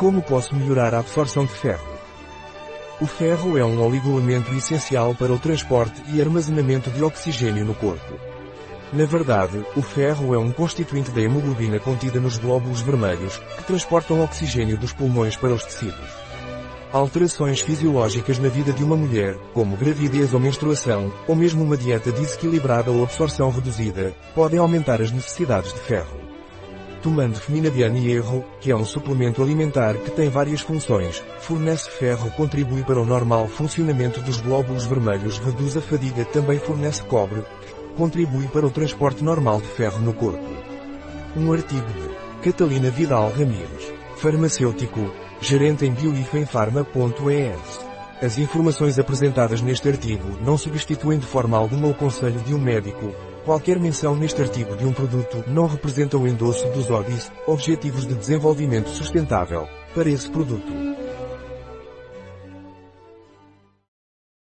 Como posso melhorar a absorção de ferro? O ferro é um oligoelemento essencial para o transporte e armazenamento de oxigênio no corpo. Na verdade, o ferro é um constituinte da hemoglobina contida nos glóbulos vermelhos, que transportam oxigênio dos pulmões para os tecidos. Alterações fisiológicas na vida de uma mulher, como gravidez ou menstruação, ou mesmo uma dieta desequilibrada ou absorção reduzida, podem aumentar as necessidades de ferro. Tomando Feminabian e Erro, que é um suplemento alimentar que tem várias funções, fornece ferro contribui para o normal funcionamento dos glóbulos vermelhos reduz a fadiga também fornece cobre, contribui para o transporte normal de ferro no corpo. Um artigo de Catalina Vidal Ramírez, farmacêutico, gerente em bioifenfarma.es. As informações apresentadas neste artigo não substituem de forma alguma o conselho de um médico, Qualquer menção neste artigo de um produto não representa o endosso dos ODIs, Objetivos de Desenvolvimento Sustentável, para esse produto.